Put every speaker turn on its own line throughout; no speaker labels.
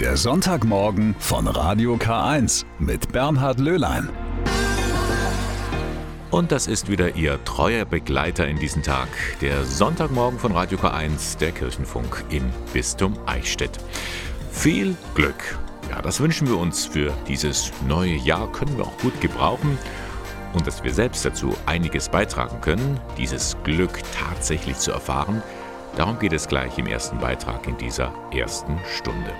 Der Sonntagmorgen von Radio K1 mit Bernhard Löhlein.
Und das ist wieder Ihr treuer Begleiter in diesen Tag, der Sonntagmorgen von Radio K1, der Kirchenfunk im Bistum Eichstätt. Viel Glück. Ja, das wünschen wir uns für dieses neue Jahr, können wir auch gut gebrauchen. Und dass wir selbst dazu einiges beitragen können, dieses Glück tatsächlich zu erfahren, darum geht es gleich im ersten Beitrag in dieser ersten Stunde.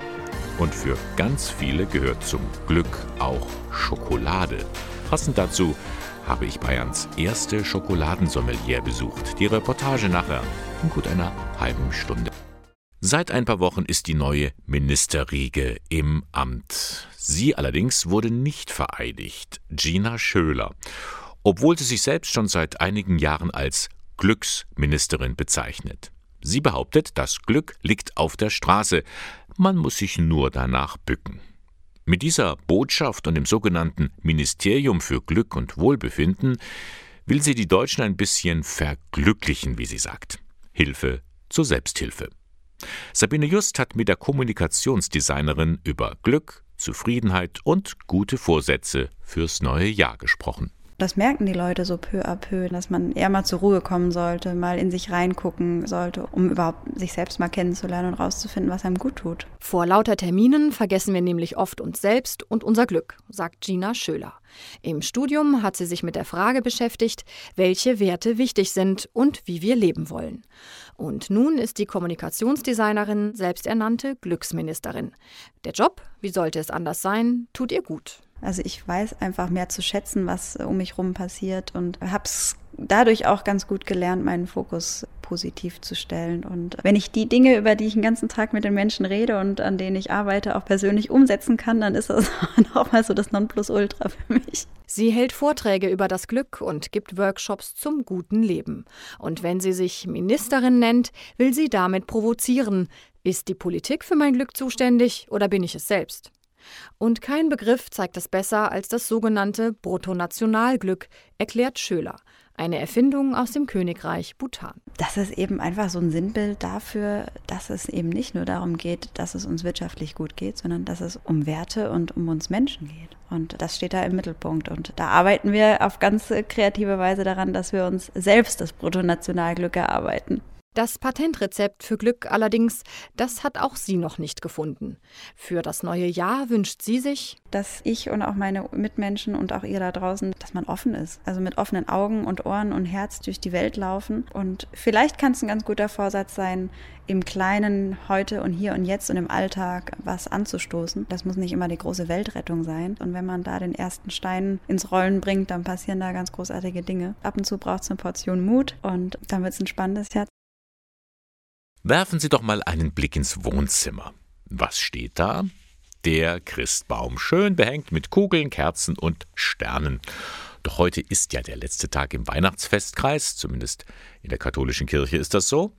Und für ganz viele gehört zum Glück auch Schokolade. Passend dazu habe ich Bayerns erste Schokoladensommelier besucht. Die Reportage nachher in gut einer halben Stunde. Seit ein paar Wochen ist die neue Ministerriege im Amt. Sie allerdings wurde nicht vereidigt, Gina Schöler, obwohl sie sich selbst schon seit einigen Jahren als Glücksministerin bezeichnet. Sie behauptet, das Glück liegt auf der Straße, man muss sich nur danach bücken. Mit dieser Botschaft und dem sogenannten Ministerium für Glück und Wohlbefinden will sie die Deutschen ein bisschen verglücklichen, wie sie sagt. Hilfe zur Selbsthilfe. Sabine Just hat mit der Kommunikationsdesignerin über Glück, Zufriedenheit und gute Vorsätze fürs neue Jahr gesprochen.
Das merken die Leute so peu à peu, dass man eher mal zur Ruhe kommen sollte, mal in sich reingucken sollte, um überhaupt sich selbst mal kennenzulernen und rauszufinden, was einem gut tut.
Vor lauter Terminen vergessen wir nämlich oft uns selbst und unser Glück, sagt Gina Schöler. Im Studium hat sie sich mit der Frage beschäftigt, welche Werte wichtig sind und wie wir leben wollen. Und nun ist die Kommunikationsdesignerin selbsternannte Glücksministerin. Der Job, wie sollte es anders sein, tut ihr gut.
Also ich weiß einfach mehr zu schätzen, was um mich rum passiert und habe es dadurch auch ganz gut gelernt, meinen Fokus positiv zu stellen. Und wenn ich die Dinge, über die ich den ganzen Tag mit den Menschen rede und an denen ich arbeite, auch persönlich umsetzen kann, dann ist das auch mal so das Nonplusultra für mich.
Sie hält Vorträge über das Glück und gibt Workshops zum guten Leben. Und wenn sie sich Ministerin nennt, will sie damit provozieren. Ist die Politik für mein Glück zuständig oder bin ich es selbst? Und kein Begriff zeigt es besser als das sogenannte Bruttonationalglück, erklärt Schöler, eine Erfindung aus dem Königreich Bhutan.
Das ist eben einfach so ein Sinnbild dafür, dass es eben nicht nur darum geht, dass es uns wirtschaftlich gut geht, sondern dass es um Werte und um uns Menschen geht. Und das steht da im Mittelpunkt. Und da arbeiten wir auf ganz kreative Weise daran, dass wir uns selbst das Bruttonationalglück erarbeiten.
Das Patentrezept für Glück allerdings, das hat auch sie noch nicht gefunden. Für das neue Jahr wünscht sie sich,
dass ich und auch meine Mitmenschen und auch ihr da draußen, dass man offen ist. Also mit offenen Augen und Ohren und Herz durch die Welt laufen. Und vielleicht kann es ein ganz guter Vorsatz sein, im Kleinen heute und hier und jetzt und im Alltag was anzustoßen. Das muss nicht immer die große Weltrettung sein. Und wenn man da den ersten Stein ins Rollen bringt, dann passieren da ganz großartige Dinge. Ab und zu braucht es eine Portion Mut und dann wird es ein spannendes Jahr.
Werfen Sie doch mal einen Blick ins Wohnzimmer. Was steht da? Der Christbaum, schön behängt mit Kugeln, Kerzen und Sternen. Doch heute ist ja der letzte Tag im Weihnachtsfestkreis, zumindest in der katholischen Kirche ist das so.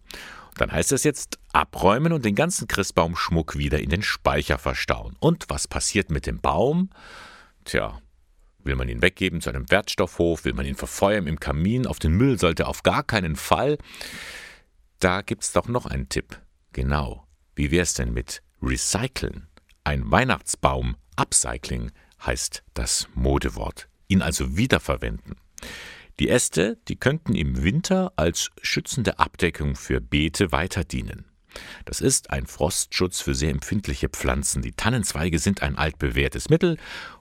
Dann heißt es jetzt abräumen und den ganzen Christbaumschmuck wieder in den Speicher verstauen. Und was passiert mit dem Baum? Tja, will man ihn weggeben zu einem Wertstoffhof? Will man ihn verfeuern im Kamin? Auf den Müll sollte auf gar keinen Fall. Da gibt's doch noch einen Tipp. Genau. Wie wär's denn mit Recyceln? Ein Weihnachtsbaum, Upcycling heißt das Modewort. Ihn also wiederverwenden. Die Äste, die könnten im Winter als schützende Abdeckung für Beete weiter dienen. Das ist ein Frostschutz für sehr empfindliche Pflanzen. Die Tannenzweige sind ein altbewährtes Mittel,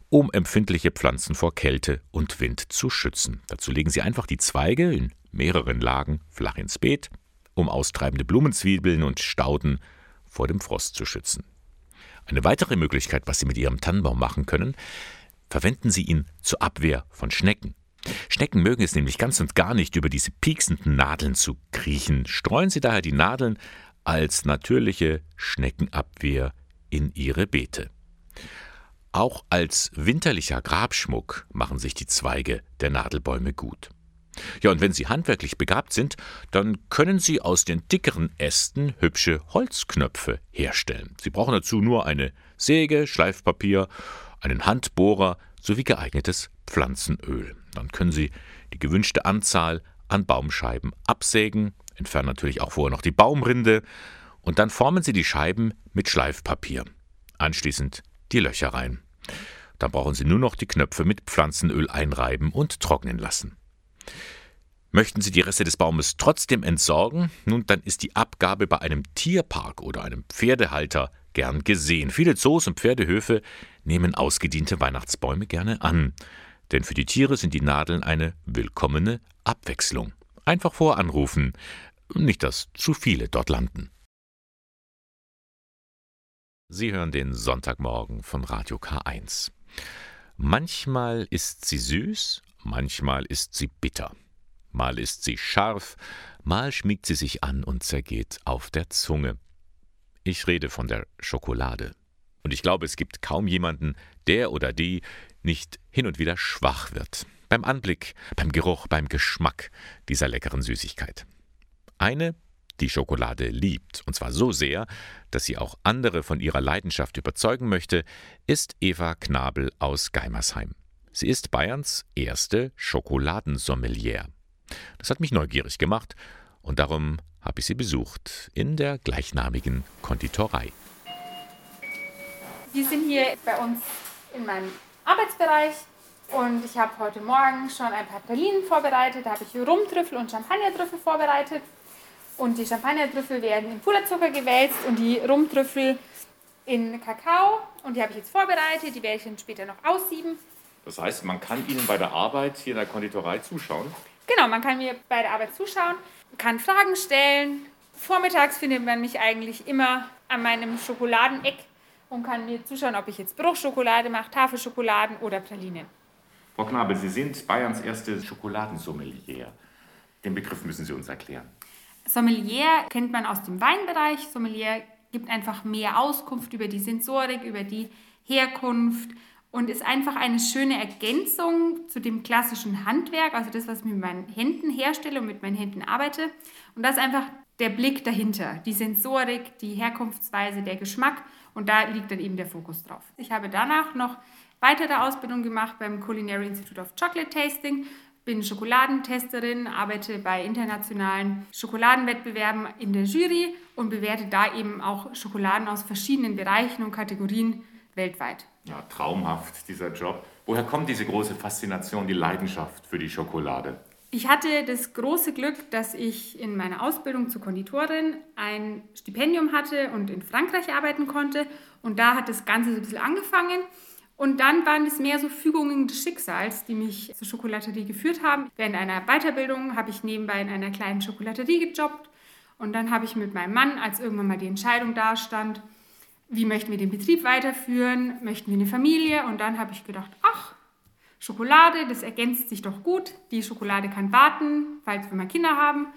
um empfindliche Pflanzen vor Kälte und Wind zu schützen. Dazu legen Sie einfach die Zweige in mehreren Lagen flach ins Beet, um austreibende Blumenzwiebeln und Stauden vor dem Frost zu schützen. Eine weitere Möglichkeit, was Sie mit Ihrem Tannenbaum machen können, verwenden Sie ihn zur Abwehr von Schnecken. Schnecken mögen es nämlich ganz und gar nicht, über diese pieksenden Nadeln zu kriechen. Streuen Sie daher die Nadeln als natürliche Schneckenabwehr in Ihre Beete. Auch als winterlicher Grabschmuck machen sich die Zweige der Nadelbäume gut. Ja, und wenn Sie handwerklich begabt sind, dann können Sie aus den dickeren Ästen hübsche Holzknöpfe herstellen. Sie brauchen dazu nur eine Säge, Schleifpapier, einen Handbohrer sowie geeignetes Pflanzenöl. Dann können Sie die gewünschte Anzahl an Baumscheiben absägen, entfernen natürlich auch vorher noch die Baumrinde und dann formen Sie die Scheiben mit Schleifpapier. Anschließend die Löcher rein. Dann brauchen Sie nur noch die Knöpfe mit Pflanzenöl einreiben und trocknen lassen. Möchten Sie die Reste des Baumes trotzdem entsorgen? Nun, dann ist die Abgabe bei einem Tierpark oder einem Pferdehalter gern gesehen. Viele Zoos und Pferdehöfe nehmen ausgediente Weihnachtsbäume gerne an. Denn für die Tiere sind die Nadeln eine willkommene Abwechslung. Einfach voranrufen. Nicht, dass zu viele dort landen. Sie hören den Sonntagmorgen von Radio K1. Manchmal ist sie süß, manchmal ist sie bitter. Mal ist sie scharf, mal schmiegt sie sich an und zergeht auf der Zunge. Ich rede von der Schokolade. Und ich glaube, es gibt kaum jemanden, der oder die nicht hin und wieder schwach wird. Beim Anblick, beim Geruch, beim Geschmack dieser leckeren Süßigkeit. Eine die Schokolade liebt, und zwar so sehr, dass sie auch andere von ihrer Leidenschaft überzeugen möchte, ist Eva Knabel aus Geimersheim. Sie ist Bayerns erste Schokoladensommelier. Das hat mich neugierig gemacht und darum habe ich sie besucht in der gleichnamigen Konditorei.
Wir sind hier bei uns in meinem Arbeitsbereich und ich habe heute Morgen schon ein paar Pralinen vorbereitet. Da habe ich Rumtrüffel und Champagnertrüffel vorbereitet. Und die Champagnertrüffel werden in Puderzucker gewälzt und die Rumtrüffel in Kakao. Und die habe ich jetzt vorbereitet, die werde ich dann später noch aussieben.
Das heißt, man kann Ihnen bei der Arbeit hier in der Konditorei zuschauen?
Genau, man kann mir bei der Arbeit zuschauen, kann Fragen stellen. Vormittags findet man mich eigentlich immer an meinem Schokoladeneck und kann mir zuschauen, ob ich jetzt Bruchschokolade mache, Tafelschokoladen oder Pralinen.
Frau Knabel, Sie sind Bayerns erste Schokoladensommelier. Den Begriff müssen Sie uns erklären.
Sommelier kennt man aus dem Weinbereich. Sommelier gibt einfach mehr Auskunft über die Sensorik, über die Herkunft und ist einfach eine schöne Ergänzung zu dem klassischen Handwerk, also das, was ich mit meinen Händen herstelle und mit meinen Händen arbeite. Und das ist einfach der Blick dahinter, die Sensorik, die Herkunftsweise, der Geschmack und da liegt dann eben der Fokus drauf. Ich habe danach noch weitere Ausbildung gemacht beim Culinary Institute of Chocolate Tasting bin Schokoladentesterin, arbeite bei internationalen Schokoladenwettbewerben in der Jury und bewerte da eben auch Schokoladen aus verschiedenen Bereichen und Kategorien weltweit.
Ja, traumhaft dieser Job. Woher kommt diese große Faszination, die Leidenschaft für die Schokolade?
Ich hatte das große Glück, dass ich in meiner Ausbildung zur Konditorin ein Stipendium hatte und in Frankreich arbeiten konnte. Und da hat das Ganze so ein bisschen angefangen. Und dann waren es mehr so Fügungen des Schicksals, die mich zur Schokolaterie geführt haben. Während einer Weiterbildung habe ich nebenbei in einer kleinen Schokolaterie gejobbt. Und dann habe ich mit meinem Mann, als irgendwann mal die Entscheidung dastand, wie möchten wir den Betrieb weiterführen, möchten wir eine Familie? Und dann habe ich gedacht, ach, Schokolade, das ergänzt sich doch gut. Die Schokolade kann warten, falls wir mal Kinder haben.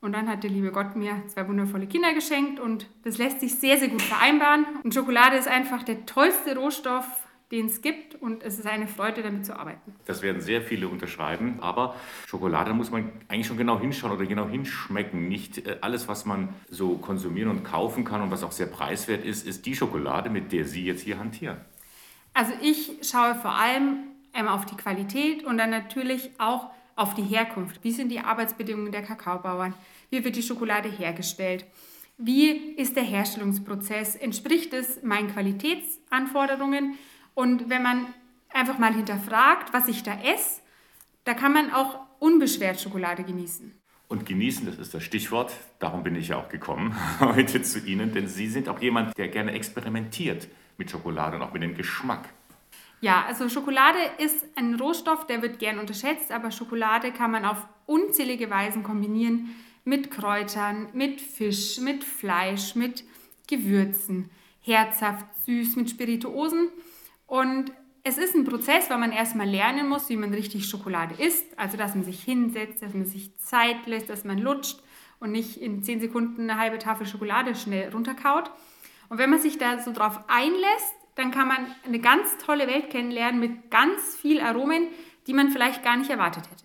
Und dann hat der liebe Gott mir zwei wundervolle Kinder geschenkt und das lässt sich sehr, sehr gut vereinbaren. Und Schokolade ist einfach der tollste Rohstoff, den es gibt und es ist eine Freude, damit zu arbeiten.
Das werden sehr viele unterschreiben, aber Schokolade muss man eigentlich schon genau hinschauen oder genau hinschmecken. Nicht äh, alles, was man so konsumieren und kaufen kann und was auch sehr preiswert ist, ist die Schokolade, mit der Sie jetzt hier hantieren.
Also ich schaue vor allem einmal auf die Qualität und dann natürlich auch auf die Herkunft. Wie sind die Arbeitsbedingungen der Kakaobauern? Wie wird die Schokolade hergestellt? Wie ist der Herstellungsprozess? Entspricht es meinen Qualitätsanforderungen? Und wenn man einfach mal hinterfragt, was ich da esse, da kann man auch unbeschwert Schokolade genießen.
Und genießen, das ist das Stichwort. Darum bin ich ja auch gekommen heute zu Ihnen, denn Sie sind auch jemand, der gerne experimentiert mit Schokolade und auch mit dem Geschmack.
Ja, also Schokolade ist ein Rohstoff, der wird gern unterschätzt, aber Schokolade kann man auf unzählige Weisen kombinieren mit Kräutern, mit Fisch, mit Fleisch, mit Gewürzen, herzhaft, süß, mit Spirituosen. Und es ist ein Prozess, weil man erstmal lernen muss, wie man richtig Schokolade isst. Also, dass man sich hinsetzt, dass man sich Zeit lässt, dass man lutscht und nicht in 10 Sekunden eine halbe Tafel Schokolade schnell runterkaut. Und wenn man sich da so drauf einlässt, dann kann man eine ganz tolle Welt kennenlernen mit ganz viel Aromen, die man vielleicht gar nicht erwartet hätte.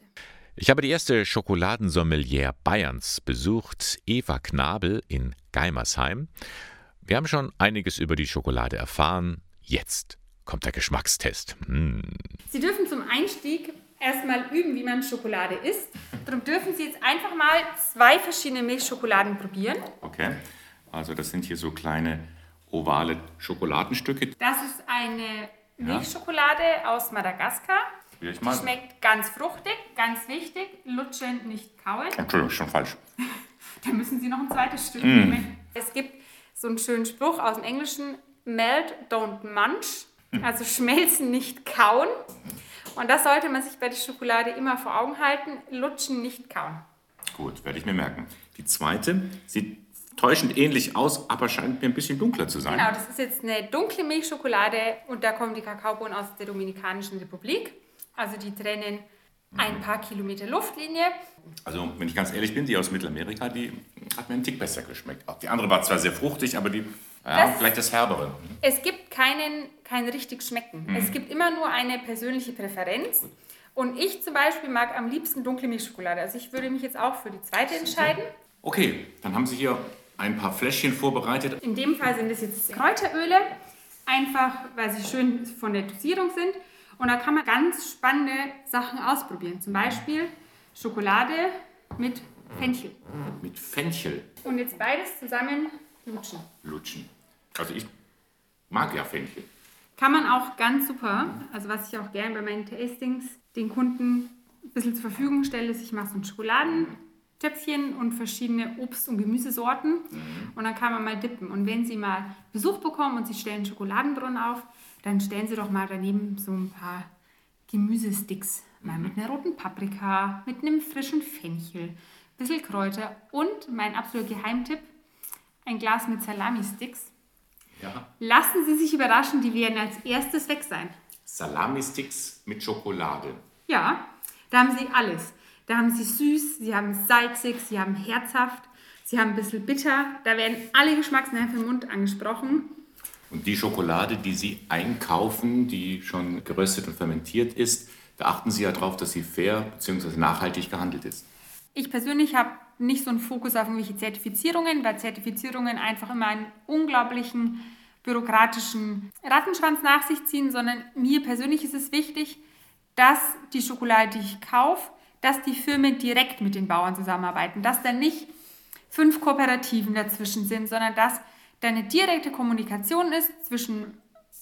Ich habe die erste Schokoladensommelier Bayerns besucht, Eva Knabel in Geimersheim. Wir haben schon einiges über die Schokolade erfahren. Jetzt kommt der Geschmackstest. Mm.
Sie dürfen zum Einstieg erstmal üben, wie man Schokolade isst. Darum dürfen Sie jetzt einfach mal zwei verschiedene Milchschokoladen probieren.
Okay, also das sind hier so kleine ovale Schokoladenstücke.
Das ist eine Milchschokolade aus Madagaskar. Die schmeckt ganz fruchtig, ganz wichtig. Lutschen, nicht kauen.
Entschuldigung, schon falsch.
Da müssen Sie noch ein zweites Stück
Mm.
nehmen. Es gibt so einen schönen Spruch aus dem Englischen: Melt, don't munch. Also schmelzen, nicht kauen. Und das sollte man sich bei der Schokolade immer vor Augen halten: Lutschen, nicht kauen.
Gut, werde ich mir merken. Die zweite sieht täuschend ähnlich aus, aber scheint mir ein bisschen dunkler zu sein.
Genau, das ist jetzt eine dunkle Milchschokolade und da kommen die Kakaobohnen aus der Dominikanischen Republik. Also die trennen ein paar Kilometer Luftlinie.
Also, wenn ich ganz ehrlich bin, die aus Mittelamerika, die hat mir einen Tick besser geschmeckt. Auch Die andere war zwar sehr fruchtig, aber die, ja,
Das-
vielleicht das Herbere.
Es gibt keinen, kein richtig Schmecken. Es gibt immer nur eine persönliche Präferenz. Und ich zum Beispiel mag am liebsten dunkle Milchschokolade. Also ich würde mich jetzt auch für die zweite entscheiden.
Okay, dann haben Sie hier ein paar Fläschchen vorbereitet.
In dem Fall sind es jetzt Kräuteröle, einfach weil sie schön von der Dosierung sind. Und da kann man ganz spannende Sachen ausprobieren. Zum Beispiel Schokolade mit Fenchel.
Mit Fenchel
Und jetzt beides zusammen lutschen.
lutschen. Also ich mag ja Fenchel.
Kann man auch ganz super, also was ich auch gerne bei meinen Tastings den Kunden ein bisschen zur Verfügung stelle, ist, ich mache so ein Schokoladentöpfchen und verschiedene Obst- und Gemüsesorten und dann kann man mal dippen. Und wenn Sie mal Besuch bekommen und Sie stellen Schokoladenbrunnen auf, dann stellen Sie doch mal daneben so ein paar Gemüsesticks. Mal mit einer roten Paprika, mit einem frischen Fenchel, ein bisschen Kräuter und mein absoluter Geheimtipp, ein Glas mit Salami-Sticks.
Ja.
Lassen Sie sich überraschen, die werden als erstes weg sein.
Salami-Sticks mit Schokolade.
Ja, da haben Sie alles. Da haben Sie süß, Sie haben salzig, Sie haben herzhaft, Sie haben ein bisschen bitter. Da werden alle Geschmacksnerven im Mund angesprochen.
Und die Schokolade, die Sie einkaufen, die schon geröstet und fermentiert ist, da achten Sie ja darauf, dass sie fair bzw. nachhaltig gehandelt ist.
Ich persönlich habe nicht so einen Fokus auf irgendwelche Zertifizierungen, weil Zertifizierungen einfach immer einen unglaublichen bürokratischen Rattenschwanz nach sich ziehen, sondern mir persönlich ist es wichtig, dass die Schokolade, die ich kaufe, dass die Firmen direkt mit den Bauern zusammenarbeiten, dass da nicht fünf Kooperativen dazwischen sind, sondern dass da eine direkte Kommunikation ist zwischen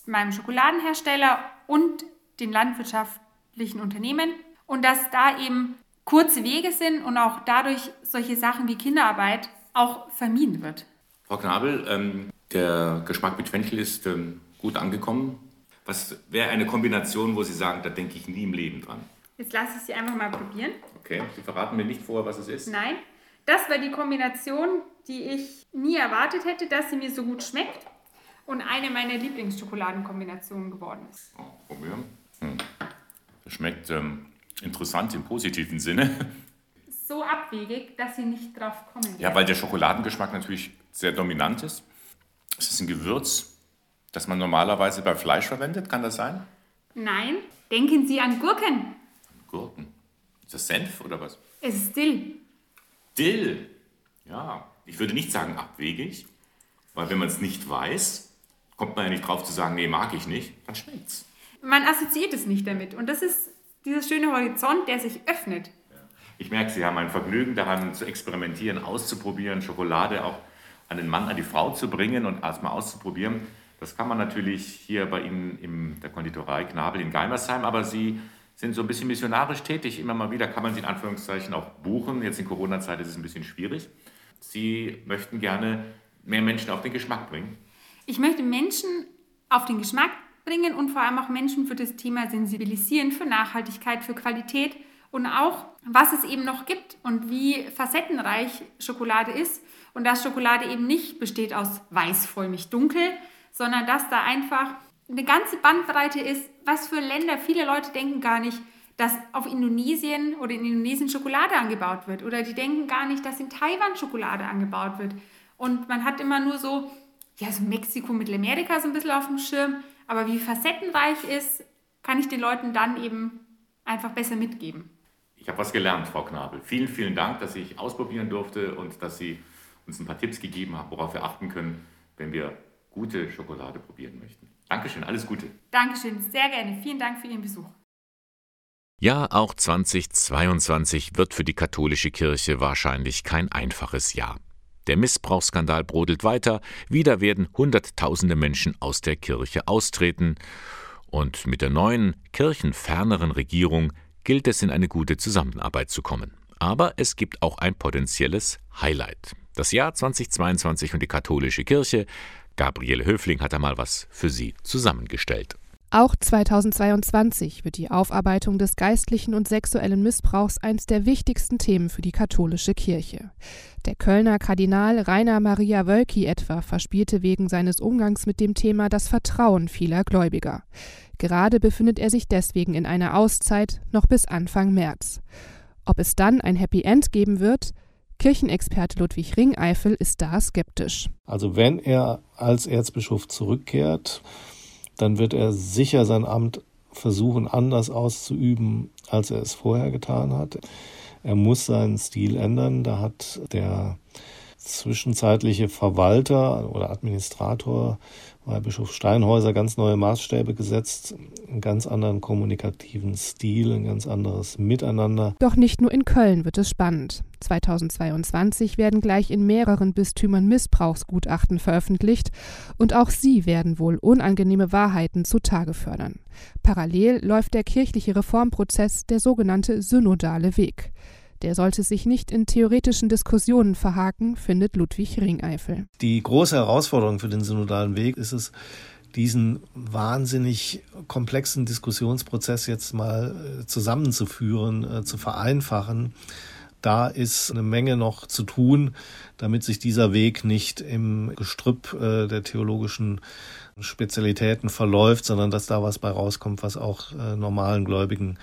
meinem Schokoladenhersteller und den landwirtschaftlichen Unternehmen und dass da eben kurze Wege sind und auch dadurch solche Sachen wie Kinderarbeit auch vermieden wird.
Frau Knabel, ähm, der Geschmack mit Fenchel ist ähm, gut angekommen. Was wäre eine Kombination, wo Sie sagen, da denke ich nie im Leben dran?
Jetzt lasse ich sie einfach mal probieren.
Okay, Sie verraten mir nicht vorher, was es ist.
Nein, das war die Kombination, die ich nie erwartet hätte, dass sie mir so gut schmeckt und eine meiner Lieblingsschokoladenkombinationen geworden ist.
Oh, probieren. Hm. Das schmeckt ähm, interessant im positiven Sinne.
So abwegig, dass sie nicht drauf kommen.
Ja, weil der Schokoladengeschmack natürlich sehr dominant ist. Es ist ein Gewürz, das man normalerweise bei Fleisch verwendet, kann das sein?
Nein, denken Sie an Gurken.
Gurken. Ist das Senf oder was?
Es ist Dill.
Dill. Ja, ich würde nicht sagen abwegig, weil wenn man es nicht weiß, kommt man ja nicht drauf zu sagen, nee, mag ich nicht, dann schmeckt's.
Man assoziiert es nicht damit. Und das ist dieser schöne Horizont, der sich öffnet.
Ich merke, Sie haben ein Vergnügen daran zu experimentieren, auszuprobieren, Schokolade auch an den Mann, an die Frau zu bringen und erstmal auszuprobieren. Das kann man natürlich hier bei Ihnen in der Konditorei Knabel in Geimersheim, aber Sie sind so ein bisschen missionarisch tätig. Immer mal wieder kann man Sie in Anführungszeichen auch buchen. Jetzt in Corona-Zeit ist es ein bisschen schwierig. Sie möchten gerne mehr Menschen auf den Geschmack bringen.
Ich möchte Menschen auf den Geschmack bringen und vor allem auch Menschen für das Thema sensibilisieren, für Nachhaltigkeit, für Qualität und auch, was es eben noch gibt und wie facettenreich Schokolade ist. Und dass Schokolade eben nicht besteht aus weiß, vollmilch, dunkel, sondern dass da einfach eine ganze Bandbreite ist, was für Länder, viele Leute denken gar nicht, dass auf Indonesien oder in Indonesien Schokolade angebaut wird. Oder die denken gar nicht, dass in Taiwan Schokolade angebaut wird. Und man hat immer nur so, ja, so Mexiko, Mittelamerika so ein bisschen auf dem Schirm, aber wie facettenreich ist, kann ich den Leuten dann eben einfach besser mitgeben.
Ich habe was gelernt, Frau Knabel. Vielen, vielen Dank, dass ich ausprobieren durfte und dass Sie uns ein paar Tipps gegeben haben, worauf wir achten können, wenn wir gute Schokolade probieren möchten. Dankeschön, alles Gute.
Dankeschön, sehr gerne. Vielen Dank für Ihren Besuch.
Ja, auch 2022 wird für die katholische Kirche wahrscheinlich kein einfaches Jahr. Der Missbrauchsskandal brodelt weiter. Wieder werden Hunderttausende Menschen aus der Kirche austreten. Und mit der neuen, kirchenferneren Regierung gilt es, in eine gute Zusammenarbeit zu kommen. Aber es gibt auch ein potenzielles Highlight. Das Jahr 2022 und die katholische Kirche. Gabriele Höfling hat einmal was für Sie zusammengestellt.
Auch 2022 wird die Aufarbeitung des geistlichen und sexuellen Missbrauchs eines der wichtigsten Themen für die katholische Kirche. Der Kölner Kardinal Rainer Maria Wölki etwa verspielte wegen seines Umgangs mit dem Thema das Vertrauen vieler Gläubiger. Gerade befindet er sich deswegen in einer Auszeit noch bis Anfang März. Ob es dann ein Happy End geben wird, Kirchenexperte Ludwig Ringeifel ist da skeptisch.
Also wenn er als Erzbischof zurückkehrt, dann wird er sicher sein Amt versuchen, anders auszuüben, als er es vorher getan hat. Er muss seinen Stil ändern. Da hat der zwischenzeitliche Verwalter oder Administrator Weihbischof Steinhäuser ganz neue Maßstäbe gesetzt, einen ganz anderen kommunikativen Stil, ein ganz anderes Miteinander.
Doch nicht nur in Köln wird es spannend. 2022 werden gleich in mehreren Bistümern Missbrauchsgutachten veröffentlicht und auch sie werden wohl unangenehme Wahrheiten zutage fördern. Parallel läuft der kirchliche Reformprozess, der sogenannte synodale Weg. Der sollte sich nicht in theoretischen Diskussionen verhaken, findet Ludwig Ringeifel.
Die große Herausforderung für den synodalen Weg ist es, diesen wahnsinnig komplexen Diskussionsprozess jetzt mal äh, zusammenzuführen, äh, zu vereinfachen. Da ist eine Menge noch zu tun, damit sich dieser Weg nicht im Gestrüpp äh, der theologischen Spezialitäten verläuft, sondern dass da was bei rauskommt, was auch normalen Gläubigen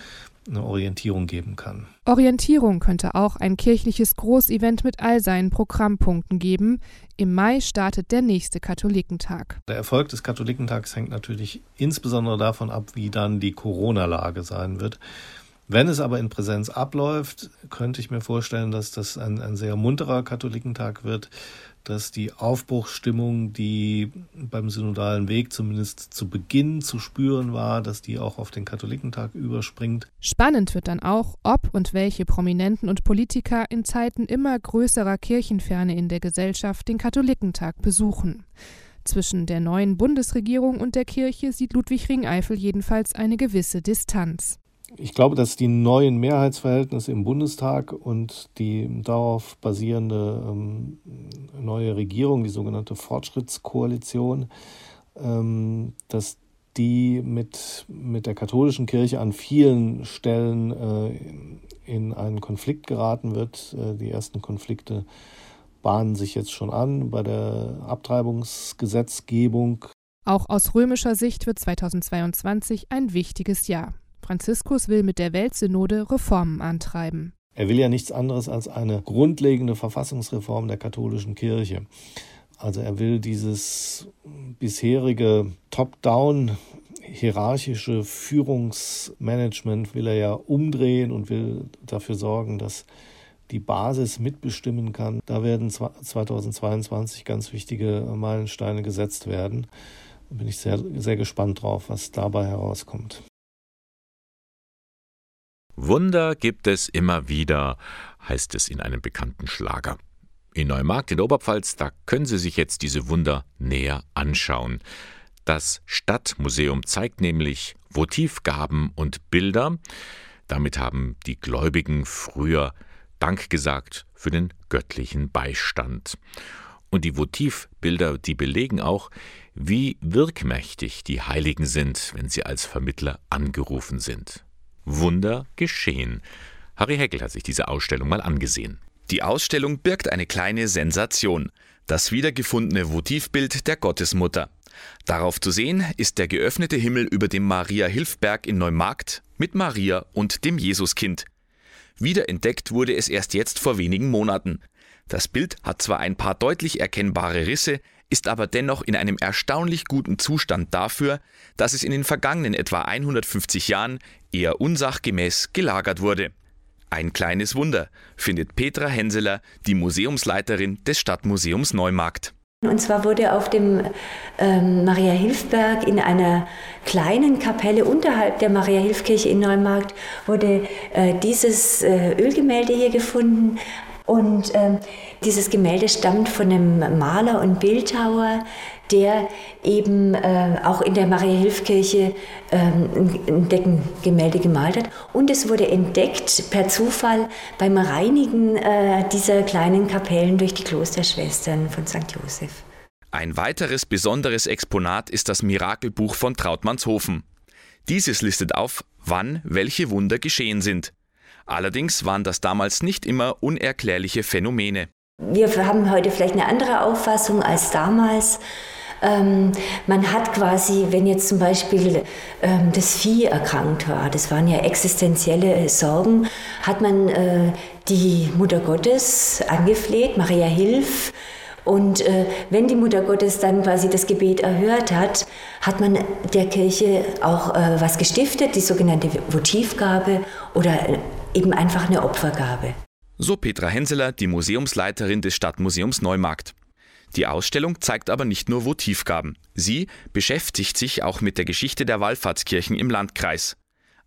eine Orientierung geben kann.
Orientierung könnte auch ein kirchliches Großevent mit all seinen Programmpunkten geben. Im Mai startet der nächste Katholikentag.
Der Erfolg des Katholikentags hängt natürlich insbesondere davon ab, wie dann die Corona-Lage sein wird. Wenn es aber in Präsenz abläuft, könnte ich mir vorstellen, dass das ein, ein sehr munterer Katholikentag wird, dass die Aufbruchsstimmung, die beim synodalen Weg zumindest zu Beginn zu spüren war, dass die auch auf den Katholikentag überspringt.
Spannend wird dann auch, ob und welche Prominenten und Politiker in Zeiten immer größerer Kirchenferne in der Gesellschaft den Katholikentag besuchen. Zwischen der neuen Bundesregierung und der Kirche sieht Ludwig Ringeifel jedenfalls eine gewisse Distanz.
Ich glaube, dass die neuen Mehrheitsverhältnisse im Bundestag und die darauf basierende ähm, neue Regierung, die sogenannte Fortschrittskoalition, ähm, dass die mit, mit der katholischen Kirche an vielen Stellen äh, in einen Konflikt geraten wird. Äh, die ersten Konflikte bahnen sich jetzt schon an bei der Abtreibungsgesetzgebung.
Auch aus römischer Sicht wird 2022 ein wichtiges Jahr. Franziskus will mit der Weltsynode Reformen antreiben.
Er will ja nichts anderes als eine grundlegende Verfassungsreform der katholischen Kirche. Also er will dieses bisherige Top-Down hierarchische Führungsmanagement will er ja umdrehen und will dafür sorgen, dass die Basis mitbestimmen kann. Da werden 2022 ganz wichtige Meilensteine gesetzt werden. Da bin ich sehr, sehr gespannt drauf, was dabei herauskommt.
Wunder gibt es immer wieder, heißt es in einem bekannten Schlager. In Neumarkt in der Oberpfalz, da können Sie sich jetzt diese Wunder näher anschauen. Das Stadtmuseum zeigt nämlich Votivgaben und Bilder. Damit haben die Gläubigen früher Dank gesagt für den göttlichen Beistand. Und die Votivbilder, die belegen auch, wie wirkmächtig die Heiligen sind, wenn sie als Vermittler angerufen sind. Wunder geschehen. Harry Heckel hat sich diese Ausstellung mal angesehen.
Die Ausstellung birgt eine kleine Sensation. Das wiedergefundene Votivbild der Gottesmutter. Darauf zu sehen ist der geöffnete Himmel über dem Maria-Hilfberg in Neumarkt mit Maria und dem Jesuskind. Wiederentdeckt wurde es erst jetzt vor wenigen Monaten. Das Bild hat zwar ein paar deutlich erkennbare Risse, ist aber dennoch in einem erstaunlich guten Zustand dafür, dass es in den vergangenen etwa 150 Jahren eher unsachgemäß gelagert wurde. Ein kleines Wunder, findet Petra Henseler, die Museumsleiterin des Stadtmuseums Neumarkt.
Und zwar wurde auf dem ähm, Maria Hilfberg in einer kleinen Kapelle unterhalb der Maria Hilfkirche in Neumarkt wurde äh, dieses äh, Ölgemälde hier gefunden Und äh, dieses Gemälde stammt von einem Maler und Bildhauer, der eben äh, auch in der Maria-Hilf-Kirche äh, ein Deckengemälde gemalt hat. Und es wurde entdeckt per Zufall beim Reinigen äh, dieser kleinen Kapellen durch die Klosterschwestern von St. Josef.
Ein weiteres besonderes Exponat ist das Mirakelbuch von Trautmannshofen. Dieses listet auf, wann welche Wunder geschehen sind. Allerdings waren das damals nicht immer unerklärliche Phänomene.
Wir haben heute vielleicht eine andere Auffassung als damals. Ähm, man hat quasi, wenn jetzt zum Beispiel ähm, das Vieh erkrankt war, das waren ja existenzielle Sorgen, hat man äh, die Mutter Gottes angefleht, Maria Hilf. Und äh, wenn die Mutter Gottes dann quasi das Gebet erhört hat, hat man der Kirche auch äh, was gestiftet, die sogenannte Votivgabe oder äh, eben einfach eine Opfergabe.
So Petra Henseler, die Museumsleiterin des Stadtmuseums Neumarkt. Die Ausstellung zeigt aber nicht nur Votivgaben. Sie beschäftigt sich auch mit der Geschichte der Wallfahrtskirchen im Landkreis.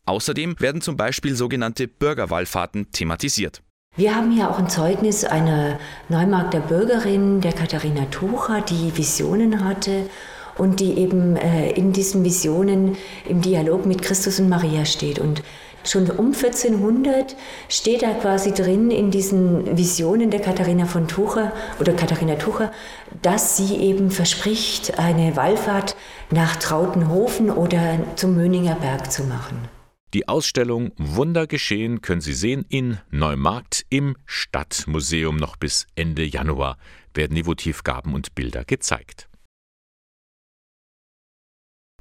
Außerdem werden zum Beispiel sogenannte Bürgerwallfahrten thematisiert.
Wir haben hier auch ein Zeugnis einer Neumarkter Bürgerin, der Katharina Tucher, die Visionen hatte und die eben äh, in diesen Visionen im Dialog mit Christus und Maria steht. Und Schon um 1400 steht da quasi drin in diesen Visionen der Katharina von Tucher oder Katharina Tucher, dass sie eben verspricht, eine Wallfahrt nach Trautenhofen oder zum Möninger Berg zu machen.
Die Ausstellung Wunder geschehen können Sie sehen in Neumarkt im Stadtmuseum. Noch bis Ende Januar werden die Votivgaben und Bilder gezeigt.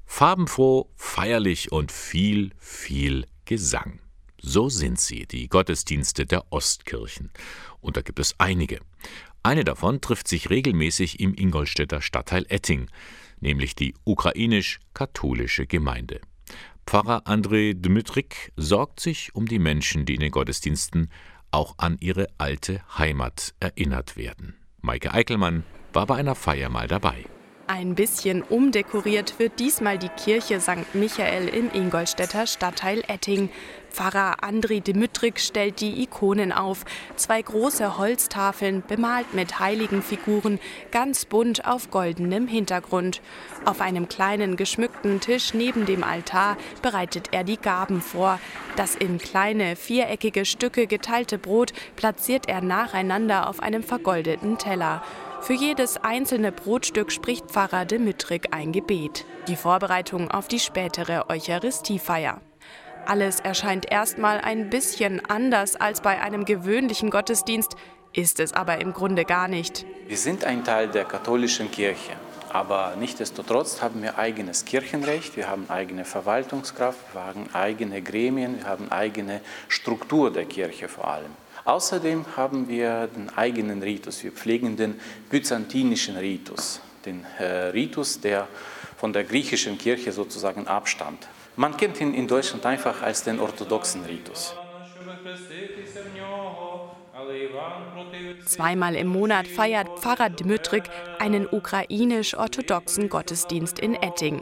Farbenfroh, feierlich und viel, viel Gesang. So sind sie, die Gottesdienste der Ostkirchen. Und da gibt es einige. Eine davon trifft sich regelmäßig im Ingolstädter Stadtteil Etting, nämlich die ukrainisch-katholische Gemeinde. Pfarrer Andrei Dmytrik sorgt sich um die Menschen, die in den Gottesdiensten auch an ihre alte Heimat erinnert werden. Maike Eickelmann war bei einer Feier mal dabei.
Ein bisschen umdekoriert wird diesmal die Kirche St. Michael im Ingolstädter Stadtteil Etting. Pfarrer Andri Demütrik stellt die Ikonen auf. Zwei große Holztafeln, bemalt mit heiligen Figuren, ganz bunt auf goldenem Hintergrund. Auf einem kleinen geschmückten Tisch neben dem Altar bereitet er die Gaben vor. Das in kleine, viereckige Stücke geteilte Brot platziert er nacheinander auf einem vergoldeten Teller. Für jedes einzelne Brotstück spricht Pfarrer de Müttrig ein Gebet. Die Vorbereitung auf die spätere Eucharistiefeier. Alles erscheint erstmal ein bisschen anders als bei einem gewöhnlichen Gottesdienst, ist es aber im Grunde gar nicht.
Wir sind ein Teil der katholischen Kirche. Aber nichtsdestotrotz haben wir eigenes Kirchenrecht, wir haben eigene Verwaltungskraft, wir haben eigene Gremien, wir haben eigene Struktur der Kirche vor allem. Außerdem haben wir den eigenen Ritus. Wir pflegen den byzantinischen Ritus, den äh, Ritus, der von der griechischen Kirche sozusagen abstammt. Man kennt ihn in Deutschland einfach als den orthodoxen Ritus.
Zweimal im Monat feiert Pfarrer Dmytrik einen ukrainisch-orthodoxen Gottesdienst in Etting.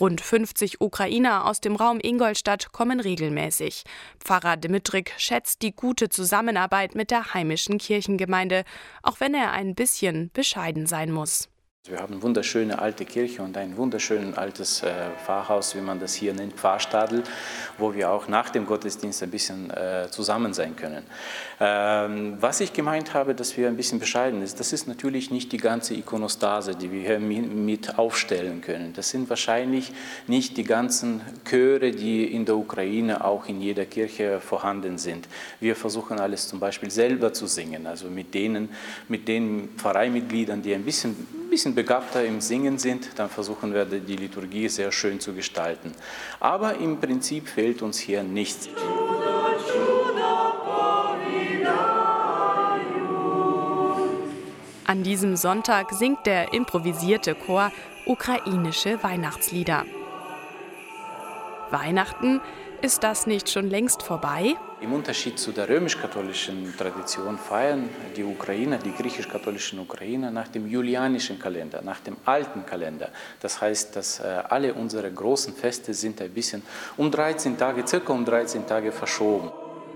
Rund 50 Ukrainer aus dem Raum Ingolstadt kommen regelmäßig. Pfarrer Dimitrik schätzt die gute Zusammenarbeit mit der heimischen Kirchengemeinde, auch wenn er ein bisschen bescheiden sein muss.
Wir haben eine wunderschöne alte Kirche und ein wunderschönes altes äh, Pfarrhaus, wie man das hier nennt, Pfarrstadel, wo wir auch nach dem Gottesdienst ein bisschen äh, zusammen sein können. Ähm, was ich gemeint habe, dass wir ein bisschen bescheiden sind, das ist natürlich nicht die ganze Ikonostase, die wir hier mit aufstellen können. Das sind wahrscheinlich nicht die ganzen Chöre, die in der Ukraine auch in jeder Kirche vorhanden sind. Wir versuchen alles zum Beispiel selber zu singen, also mit denen, mit den Pfarreimitgliedern, die ein bisschen, bisschen bisschen begabter im Singen sind, dann versuchen wir die Liturgie sehr schön zu gestalten. Aber im Prinzip fehlt uns hier nichts.
An diesem Sonntag singt der improvisierte Chor ukrainische Weihnachtslieder. Weihnachten ist das nicht schon längst vorbei?
Im Unterschied zu der römisch-katholischen Tradition feiern die Ukrainer, die griechisch-katholischen Ukrainer nach dem julianischen Kalender, nach dem alten Kalender. Das heißt, dass äh, alle unsere großen Feste sind ein bisschen um 13 Tage, circa um 13 Tage verschoben.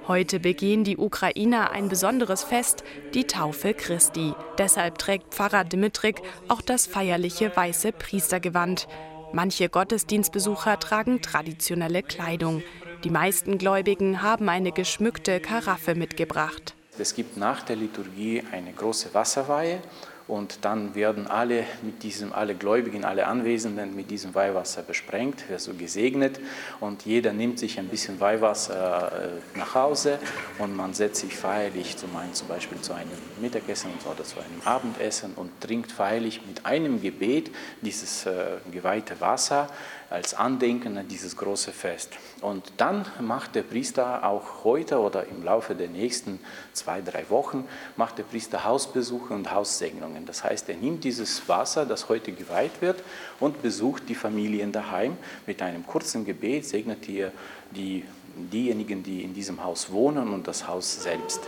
Heute begehen die Ukrainer ein besonderes Fest, die Taufe Christi. Deshalb trägt Pfarrer Dimitrik auch das feierliche weiße Priestergewand. Manche Gottesdienstbesucher tragen traditionelle Kleidung. Die meisten Gläubigen haben eine geschmückte Karaffe mitgebracht.
Es gibt nach der Liturgie eine große Wasserweihe und dann werden alle mit diesem, alle Gläubigen, alle Anwesenden mit diesem Weihwasser besprengt, wird so gesegnet. Und jeder nimmt sich ein bisschen Weihwasser äh, nach Hause. Und man setzt sich feierlich zum, einen, zum Beispiel zu einem Mittagessen oder zu einem Abendessen und trinkt feierlich mit einem Gebet dieses äh, geweihte Wasser als Andenken an dieses große Fest. Und dann macht der Priester auch heute oder im Laufe der nächsten zwei, drei Wochen, macht der Priester Hausbesuche und Haussegnungen. Das heißt, er nimmt dieses Wasser, das heute geweiht wird, und besucht die Familien daheim mit einem kurzen Gebet, segnet ihr die, diejenigen, die in diesem Haus wohnen und das Haus selbst.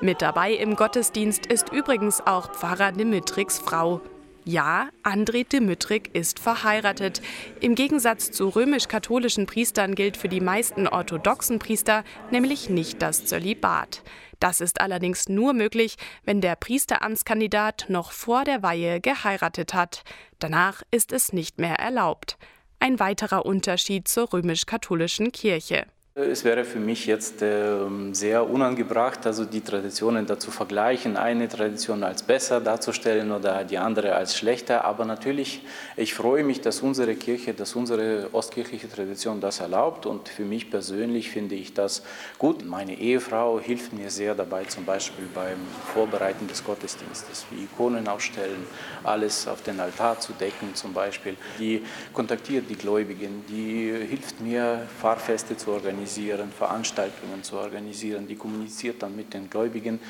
Mit dabei im Gottesdienst ist übrigens auch Pfarrer Dimitriks Frau. Ja, André Dimitrik ist verheiratet. Im Gegensatz zu römisch-katholischen Priestern gilt für die meisten orthodoxen Priester nämlich nicht das Zölibat. Das ist allerdings nur möglich, wenn der Priesteramtskandidat noch vor der Weihe geheiratet hat. Danach ist es nicht mehr erlaubt. Ein weiterer Unterschied zur römisch-katholischen Kirche.
Es wäre für mich jetzt äh, sehr unangebracht, also die Traditionen dazu vergleichen, eine Tradition als besser darzustellen oder die andere als schlechter. Aber natürlich, ich freue mich, dass unsere Kirche, dass unsere ostkirchliche Tradition das erlaubt. Und für mich persönlich finde ich das gut. Meine Ehefrau hilft mir sehr dabei, zum Beispiel beim Vorbereiten des Gottesdienstes, wie Ikonen aufstellen, alles auf den Altar zu decken zum Beispiel. Die kontaktiert die Gläubigen, die hilft mir, Fahrfeste zu organisieren organisieren, Veranstaltungen zu organisieren, die kommuniziert dann mit den Gläubigen.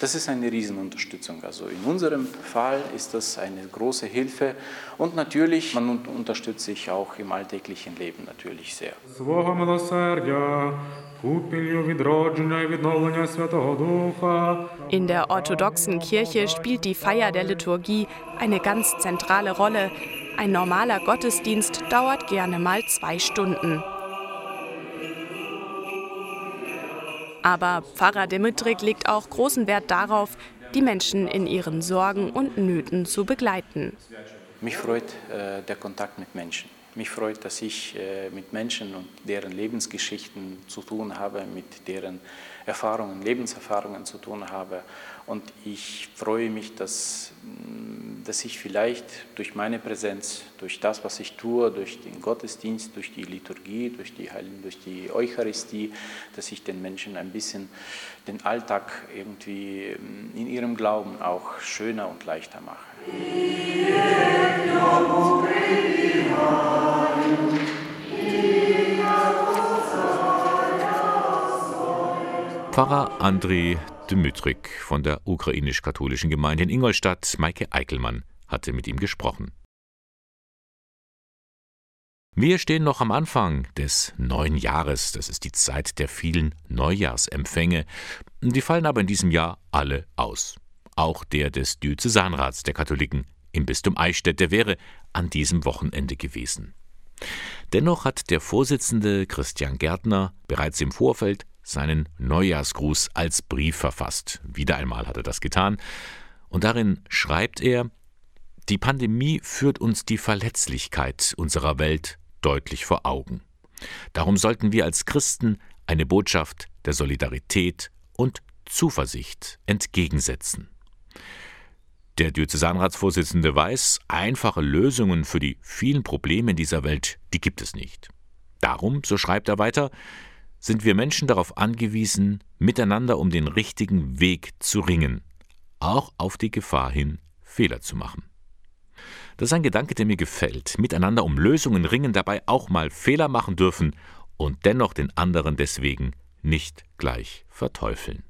Das ist eine Riesenunterstützung. Also in unserem Fall ist das eine große Hilfe und natürlich, man unterstützt sich auch im alltäglichen Leben natürlich sehr.
In der orthodoxen Kirche spielt die Feier der Liturgie eine ganz zentrale Rolle. Ein normaler Gottesdienst dauert gerne mal zwei Stunden. Aber Pfarrer Dimitrik legt auch großen Wert darauf, die Menschen in ihren Sorgen und Nöten zu begleiten.
Mich freut äh, der Kontakt mit Menschen. Mich freut, dass ich äh, mit Menschen und deren Lebensgeschichten zu tun habe, mit deren Erfahrungen, Lebenserfahrungen zu tun habe. Und ich freue mich, dass, mm, dass ich vielleicht durch meine Präsenz, durch das, was ich tue, durch den Gottesdienst, durch die Liturgie, durch die, durch die Eucharistie, dass ich den Menschen ein bisschen den Alltag irgendwie mm, in ihrem Glauben auch schöner und leichter mache.
Pfarrer Andrei Dmytrik von der ukrainisch-katholischen Gemeinde in Ingolstadt, Maike Eickelmann, hatte mit ihm gesprochen. Wir stehen noch am Anfang des neuen Jahres. Das ist die Zeit der vielen Neujahrsempfänge. Die fallen aber in diesem Jahr alle aus. Auch der des Diözesanrats der Katholiken im Bistum Eichstätt, der wäre an diesem Wochenende gewesen. Dennoch hat der Vorsitzende Christian Gärtner bereits im Vorfeld seinen Neujahrsgruß als Brief verfasst. Wieder einmal hat er das getan. Und darin schreibt er, die Pandemie führt uns die Verletzlichkeit unserer Welt deutlich vor Augen. Darum sollten wir als Christen eine Botschaft der Solidarität und Zuversicht entgegensetzen. Der Diözesanratsvorsitzende weiß, einfache Lösungen für die vielen Probleme in dieser Welt, die gibt es nicht. Darum, so schreibt er weiter, sind wir Menschen darauf angewiesen, miteinander um den richtigen Weg zu ringen, auch auf die Gefahr hin, Fehler zu machen. Das ist ein Gedanke, der mir gefällt. Miteinander um Lösungen ringen, dabei auch mal Fehler machen dürfen und dennoch den anderen deswegen nicht gleich verteufeln.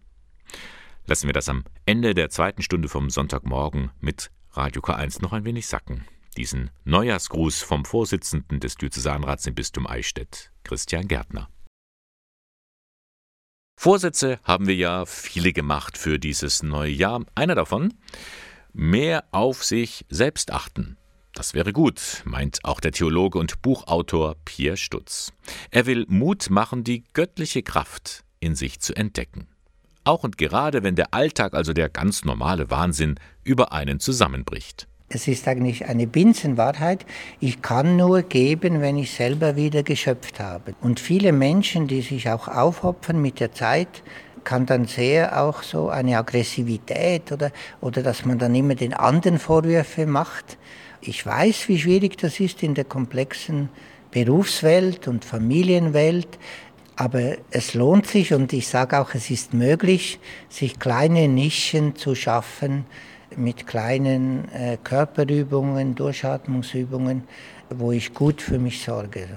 Lassen wir das am Ende der zweiten Stunde vom Sonntagmorgen mit Radio K1 noch ein wenig sacken. Diesen Neujahrsgruß vom Vorsitzenden des Diözesanrats im Bistum Eichstätt, Christian Gärtner. Vorsätze haben wir ja viele gemacht für dieses neue Jahr. Einer davon, mehr auf sich selbst achten. Das wäre gut, meint auch der Theologe und Buchautor Pierre Stutz. Er will Mut machen, die göttliche Kraft in sich zu entdecken. Auch und gerade, wenn der Alltag, also der ganz normale Wahnsinn, über einen zusammenbricht.
Es ist eigentlich eine Binsenwahrheit. Ich kann nur geben, wenn ich selber wieder geschöpft habe. Und viele Menschen, die sich auch aufopfern mit der Zeit, kann dann sehr auch so eine Aggressivität oder, oder dass man dann immer den anderen Vorwürfe macht. Ich weiß, wie schwierig das ist in der komplexen Berufswelt und Familienwelt, aber es lohnt sich und ich sage auch, es ist möglich, sich kleine Nischen zu schaffen mit kleinen äh, Körperübungen, Durchatmungsübungen, wo ich gut für mich sorge.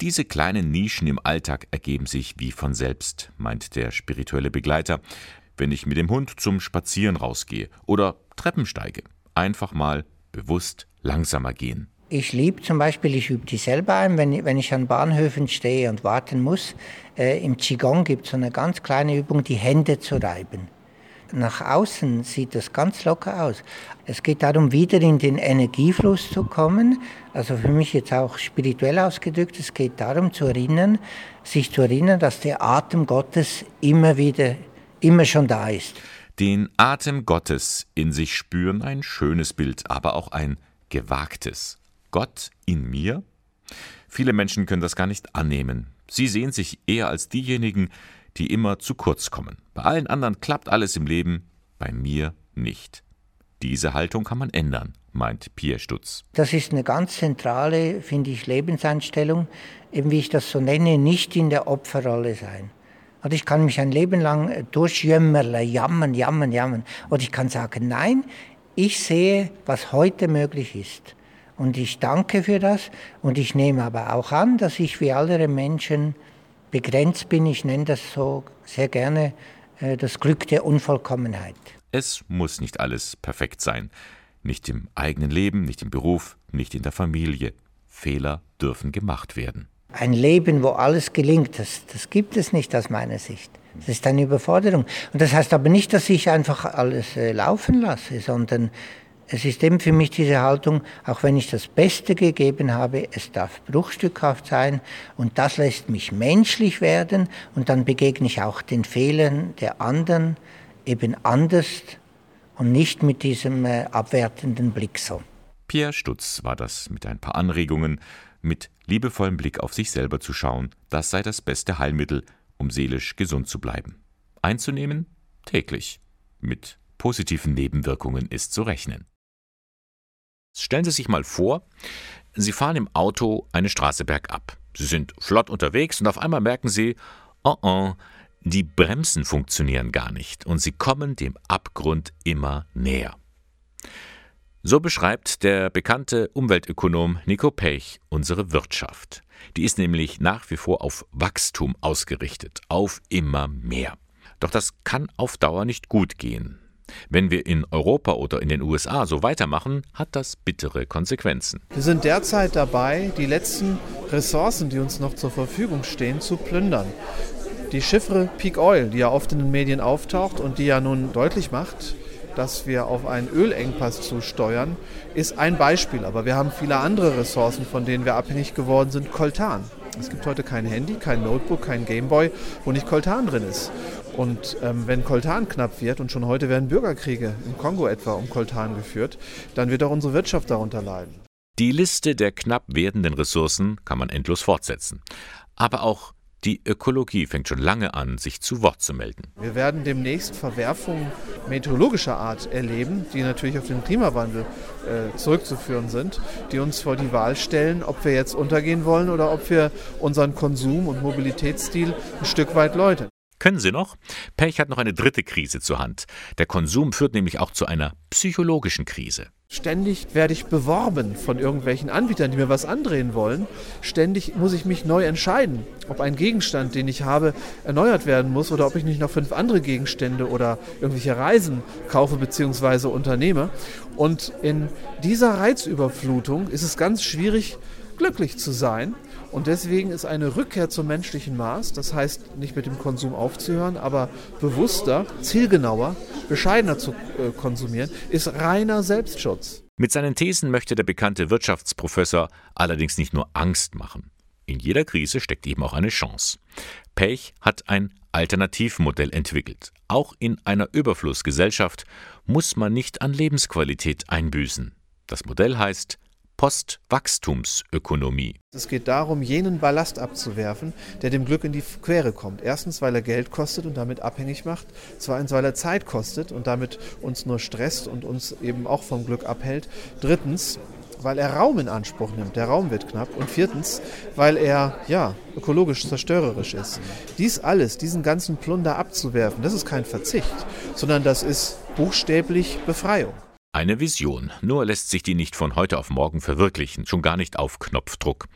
Diese kleinen Nischen im Alltag ergeben sich wie von selbst, meint der spirituelle Begleiter, wenn ich mit dem Hund zum Spazieren rausgehe oder Treppen steige. Einfach mal bewusst langsamer gehen.
Ich liebe zum Beispiel, ich übe die selber ein, wenn, wenn ich an Bahnhöfen stehe und warten muss. Äh, Im Qigong gibt es so eine ganz kleine Übung, die Hände zu reiben. Nach außen sieht das ganz locker aus. Es geht darum, wieder in den Energiefluss zu kommen. Also für mich jetzt auch spirituell ausgedrückt, es geht darum zu erinnern, sich zu erinnern, dass der Atem Gottes immer wieder, immer schon da ist.
Den Atem Gottes in sich spüren, ein schönes Bild, aber auch ein gewagtes. Gott in mir? Viele Menschen können das gar nicht annehmen. Sie sehen sich eher als diejenigen, die immer zu kurz kommen. Bei allen anderen klappt alles im Leben, bei mir nicht. Diese Haltung kann man ändern, meint Pierre Stutz.
Das ist eine ganz zentrale, finde ich, Lebenseinstellung, eben wie ich das so nenne, nicht in der Opferrolle sein. Oder ich kann mich ein Leben lang durchjämmerle, jammern, jammern, jammern. Oder ich kann sagen, nein, ich sehe, was heute möglich ist. Und ich danke für das und ich nehme aber auch an, dass ich wie andere Menschen begrenzt bin. Ich nenne das so sehr gerne äh, das Glück der Unvollkommenheit.
Es muss nicht alles perfekt sein. Nicht im eigenen Leben, nicht im Beruf, nicht in der Familie. Fehler dürfen gemacht werden.
Ein Leben, wo alles gelingt, das, das gibt es nicht aus meiner Sicht. Das ist eine Überforderung. Und das heißt aber nicht, dass ich einfach alles äh, laufen lasse, sondern es ist eben für mich diese Haltung, auch wenn ich das Beste gegeben habe, es darf bruchstückhaft sein und das lässt mich menschlich werden und dann begegne ich auch den Fehlern der anderen eben anders und nicht mit diesem äh, abwertenden Blick so.
Pierre Stutz war das mit ein paar Anregungen, mit liebevollem Blick auf sich selber zu schauen, das sei das beste Heilmittel, um seelisch gesund zu bleiben. Einzunehmen täglich. Mit positiven Nebenwirkungen ist zu rechnen. Stellen Sie sich mal vor, Sie fahren im Auto eine Straße bergab. Sie sind flott unterwegs und auf einmal merken Sie, oh oh, die Bremsen funktionieren gar nicht und Sie kommen dem Abgrund immer näher. So beschreibt der bekannte Umweltökonom Nico Pech unsere Wirtschaft. Die ist nämlich nach wie vor auf Wachstum ausgerichtet, auf immer mehr. Doch das kann auf Dauer nicht gut gehen. Wenn wir in Europa oder in den USA so weitermachen, hat das bittere Konsequenzen.
Wir sind derzeit dabei, die letzten Ressourcen, die uns noch zur Verfügung stehen, zu plündern. Die Chiffre Peak Oil, die ja oft in den Medien auftaucht und die ja nun deutlich macht, dass wir auf einen Ölengpass zusteuern, ist ein Beispiel. Aber wir haben viele andere Ressourcen, von denen wir abhängig geworden sind. Coltan. Es gibt heute kein Handy, kein Notebook, kein Gameboy, wo nicht Coltan drin ist. Und ähm, wenn Koltan knapp wird, und schon heute werden Bürgerkriege im Kongo etwa um Koltan geführt, dann wird auch unsere Wirtschaft darunter leiden.
Die Liste der knapp werdenden Ressourcen kann man endlos fortsetzen. Aber auch die Ökologie fängt schon lange an, sich zu Wort zu melden.
Wir werden demnächst Verwerfungen meteorologischer Art erleben, die natürlich auf den Klimawandel äh, zurückzuführen sind, die uns vor die Wahl stellen, ob wir jetzt untergehen wollen oder ob wir unseren Konsum- und Mobilitätsstil ein Stück weit läutern.
Können Sie noch? Pech hat noch eine dritte Krise zur Hand. Der Konsum führt nämlich auch zu einer psychologischen Krise.
Ständig werde ich beworben von irgendwelchen Anbietern, die mir was andrehen wollen. Ständig muss ich mich neu entscheiden, ob ein Gegenstand, den ich habe, erneuert werden muss oder ob ich nicht noch fünf andere Gegenstände oder irgendwelche Reisen kaufe bzw. unternehme. Und in dieser Reizüberflutung ist es ganz schwierig, glücklich zu sein. Und deswegen ist eine Rückkehr zum menschlichen Maß, das heißt nicht mit dem Konsum aufzuhören, aber bewusster, zielgenauer, bescheidener zu äh, konsumieren, ist reiner Selbstschutz.
Mit seinen Thesen möchte der bekannte Wirtschaftsprofessor allerdings nicht nur Angst machen. In jeder Krise steckt eben auch eine Chance. Pech hat ein Alternativmodell entwickelt. Auch in einer Überflussgesellschaft muss man nicht an Lebensqualität einbüßen. Das Modell heißt Postwachstumsökonomie.
Es geht darum, jenen Ballast abzuwerfen, der dem Glück in die Quere kommt. Erstens, weil er Geld kostet und damit abhängig macht. Zweitens, weil er Zeit kostet und damit uns nur stresst und uns eben auch vom Glück abhält. Drittens, weil er Raum in Anspruch nimmt. Der Raum wird knapp. Und viertens, weil er ja ökologisch zerstörerisch ist. Dies alles, diesen ganzen Plunder abzuwerfen, das ist kein Verzicht, sondern das ist buchstäblich Befreiung.
Eine Vision, nur lässt sich die nicht von heute auf morgen verwirklichen, schon gar nicht auf Knopfdruck.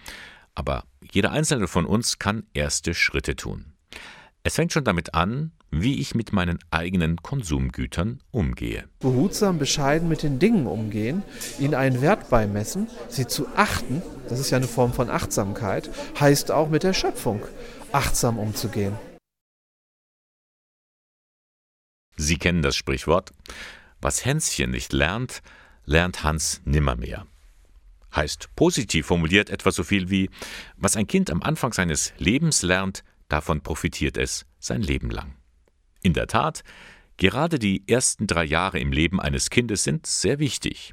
Aber jeder einzelne von uns kann erste Schritte tun. Es fängt schon damit an, wie ich mit meinen eigenen Konsumgütern umgehe.
Behutsam, bescheiden mit den Dingen umgehen, ihnen einen Wert beimessen, sie zu achten, das ist ja eine Form von Achtsamkeit, heißt auch mit der Schöpfung achtsam umzugehen.
Sie kennen das Sprichwort. Was Hänschen nicht lernt, lernt Hans nimmermehr. Heißt positiv formuliert etwa so viel wie, was ein Kind am Anfang seines Lebens lernt, davon profitiert es sein Leben lang. In der Tat, gerade die ersten drei Jahre im Leben eines Kindes sind sehr wichtig.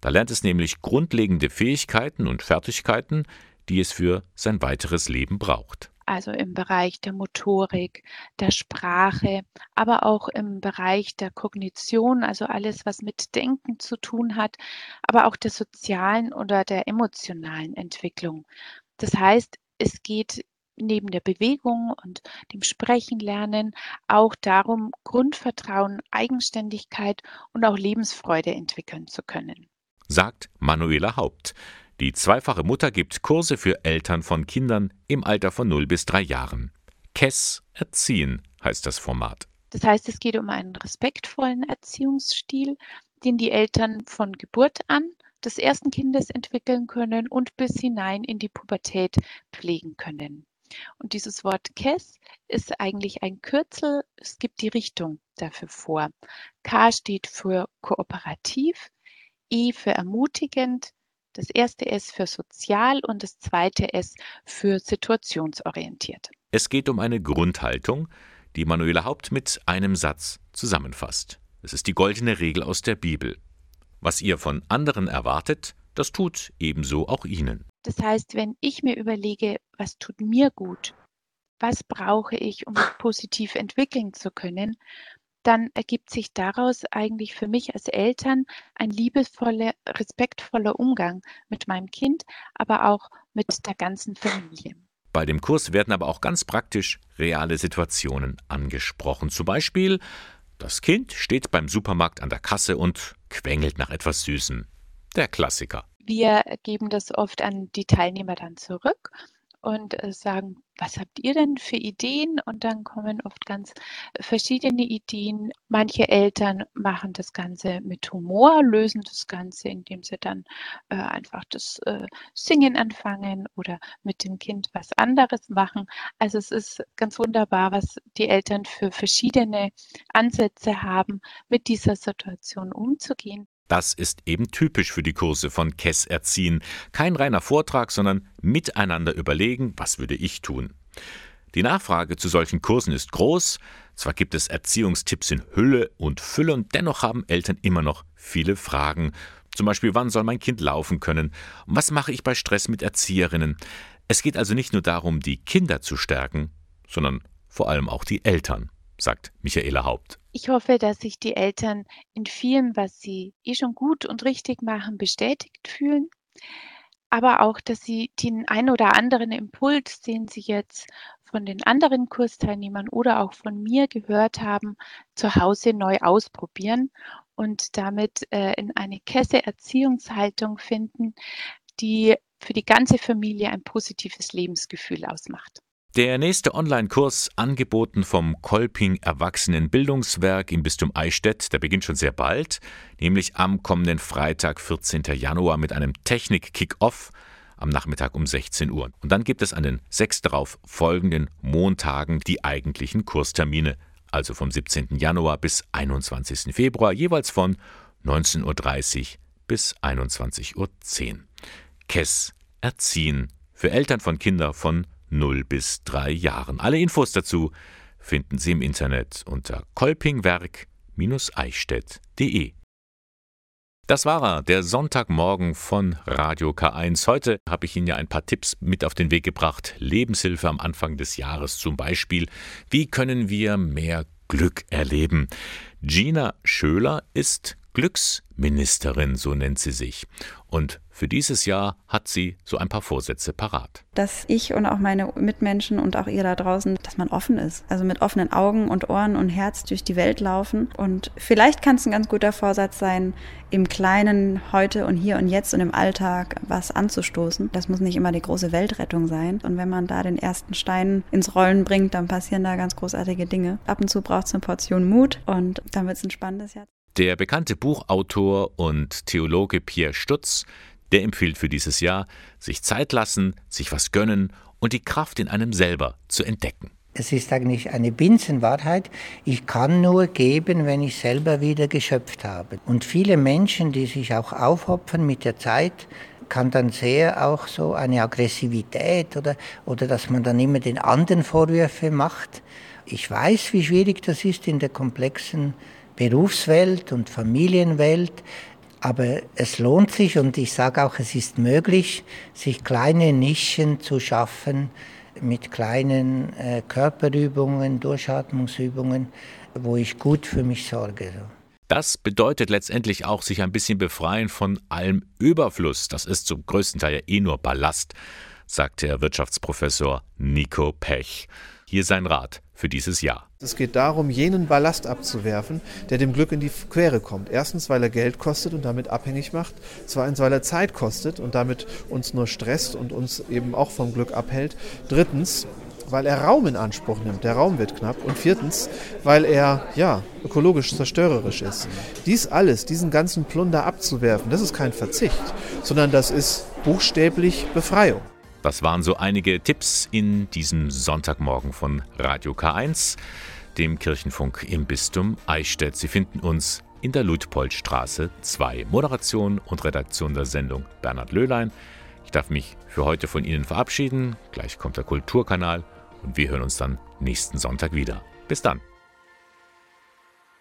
Da lernt es nämlich grundlegende Fähigkeiten und Fertigkeiten, die es für sein weiteres Leben braucht
also im Bereich der Motorik, der Sprache, aber auch im Bereich der Kognition, also alles, was mit Denken zu tun hat, aber auch der sozialen oder der emotionalen Entwicklung. Das heißt, es geht neben der Bewegung und dem Sprechen lernen auch darum, Grundvertrauen, Eigenständigkeit und auch Lebensfreude entwickeln zu können.
Sagt Manuela Haupt. Die zweifache Mutter gibt Kurse für Eltern von Kindern im Alter von 0 bis 3 Jahren. KESS Erziehen heißt das Format.
Das heißt, es geht um einen respektvollen Erziehungsstil, den die Eltern von Geburt an des ersten Kindes entwickeln können und bis hinein in die Pubertät pflegen können. Und dieses Wort KESS ist eigentlich ein Kürzel. Es gibt die Richtung dafür vor. K steht für kooperativ, E für ermutigend, das erste S für sozial und das zweite S für situationsorientiert.
Es geht um eine Grundhaltung, die Manuela Haupt mit einem Satz zusammenfasst. Es ist die goldene Regel aus der Bibel. Was ihr von anderen erwartet, das tut ebenso auch ihnen.
Das heißt, wenn ich mir überlege, was tut mir gut, was brauche ich, um mich positiv entwickeln zu können, dann ergibt sich daraus eigentlich für mich als Eltern ein liebevoller, respektvoller Umgang mit meinem Kind, aber auch mit der ganzen Familie.
Bei dem Kurs werden aber auch ganz praktisch reale Situationen angesprochen. Zum Beispiel, das Kind steht beim Supermarkt an der Kasse und quengelt nach etwas Süßem. Der Klassiker.
Wir geben das oft an die Teilnehmer dann zurück und äh, sagen, was habt ihr denn für Ideen? Und dann kommen oft ganz verschiedene Ideen. Manche Eltern machen das Ganze mit Humor, lösen das Ganze, indem sie dann äh, einfach das äh, Singen anfangen oder mit dem Kind was anderes machen. Also es ist ganz wunderbar, was die Eltern für verschiedene Ansätze haben, mit dieser Situation umzugehen.
Das ist eben typisch für die Kurse von Kess Erziehen. Kein reiner Vortrag, sondern miteinander überlegen, was würde ich tun. Die Nachfrage zu solchen Kursen ist groß. Zwar gibt es Erziehungstipps in Hülle und Fülle und dennoch haben Eltern immer noch viele Fragen. Zum Beispiel, wann soll mein Kind laufen können? Was mache ich bei Stress mit Erzieherinnen? Es geht also nicht nur darum, die Kinder zu stärken, sondern vor allem auch die Eltern, sagt Michaela Haupt.
Ich hoffe, dass sich die Eltern in vielem, was sie eh schon gut und richtig machen, bestätigt fühlen. Aber auch, dass sie den ein oder anderen Impuls, den sie jetzt von den anderen Kursteilnehmern oder auch von mir gehört haben, zu Hause neu ausprobieren und damit äh, in eine Kesse-Erziehungshaltung finden, die für die ganze Familie ein positives Lebensgefühl ausmacht.
Der nächste Online-Kurs, angeboten vom Kolping Erwachsenenbildungswerk im Bistum Eichstätt, der beginnt schon sehr bald, nämlich am kommenden Freitag, 14. Januar, mit einem Technik-Kick-Off am Nachmittag um 16 Uhr. Und dann gibt es an den sechs darauf folgenden Montagen die eigentlichen Kurstermine, also vom 17. Januar bis 21. Februar, jeweils von 19.30 Uhr bis 21.10 Uhr. KESS Erziehen für Eltern von Kindern von 0 bis 3 Jahren. Alle Infos dazu finden Sie im Internet unter kolpingwerk-eichstätt.de. Das war er, der Sonntagmorgen von Radio K1. Heute habe ich Ihnen ja ein paar Tipps mit auf den Weg gebracht. Lebenshilfe am Anfang des Jahres zum Beispiel. Wie können wir mehr Glück erleben? Gina Schöler ist Glücksministerin, so nennt sie sich. Und für dieses Jahr hat sie so ein paar Vorsätze parat.
Dass ich und auch meine Mitmenschen und auch ihr da draußen, dass man offen ist. Also mit offenen Augen und Ohren und Herz durch die Welt laufen. Und vielleicht kann es ein ganz guter Vorsatz sein, im Kleinen heute und hier und jetzt und im Alltag was anzustoßen. Das muss nicht immer die große Weltrettung sein. Und wenn man da den ersten Stein ins Rollen bringt, dann passieren da ganz großartige Dinge. Ab und zu braucht es eine Portion Mut und dann wird es ein spannendes Jahr.
Der bekannte Buchautor und Theologe Pierre Stutz, der empfiehlt für dieses Jahr, sich Zeit lassen, sich was gönnen und die Kraft in einem selber zu entdecken.
Es ist eigentlich eine Binsenwahrheit. Ich kann nur geben, wenn ich selber wieder geschöpft habe. Und viele Menschen, die sich auch aufopfern mit der Zeit, kann dann sehr auch so eine Aggressivität oder, oder dass man dann immer den anderen Vorwürfe macht. Ich weiß, wie schwierig das ist in der komplexen Berufswelt und Familienwelt. Aber es lohnt sich und ich sage auch, es ist möglich, sich kleine Nischen zu schaffen mit kleinen äh, Körperübungen, Durchatmungsübungen, wo ich gut für mich sorge.
Das bedeutet letztendlich auch, sich ein bisschen befreien von allem Überfluss. Das ist zum größten Teil ja eh nur Ballast, sagt der Wirtschaftsprofessor Nico Pech. Hier sein Rat für dieses Jahr.
Es geht darum, jenen Ballast abzuwerfen, der dem Glück in die Quere kommt. Erstens, weil er Geld kostet und damit abhängig macht. Zweitens, weil er Zeit kostet und damit uns nur stresst und uns eben auch vom Glück abhält. Drittens, weil er Raum in Anspruch nimmt. Der Raum wird knapp. Und viertens, weil er ja ökologisch zerstörerisch ist. Dies alles, diesen ganzen Plunder abzuwerfen, das ist kein Verzicht, sondern das ist buchstäblich Befreiung.
Das waren so einige Tipps in diesem Sonntagmorgen von Radio K1, dem Kirchenfunk im Bistum Eichstätt. Sie finden uns in der Luitpoldstraße 2. Moderation und Redaktion der Sendung Bernhard Löhlein. Ich darf mich für heute von Ihnen verabschieden. Gleich kommt der Kulturkanal und wir hören uns dann nächsten Sonntag wieder. Bis dann.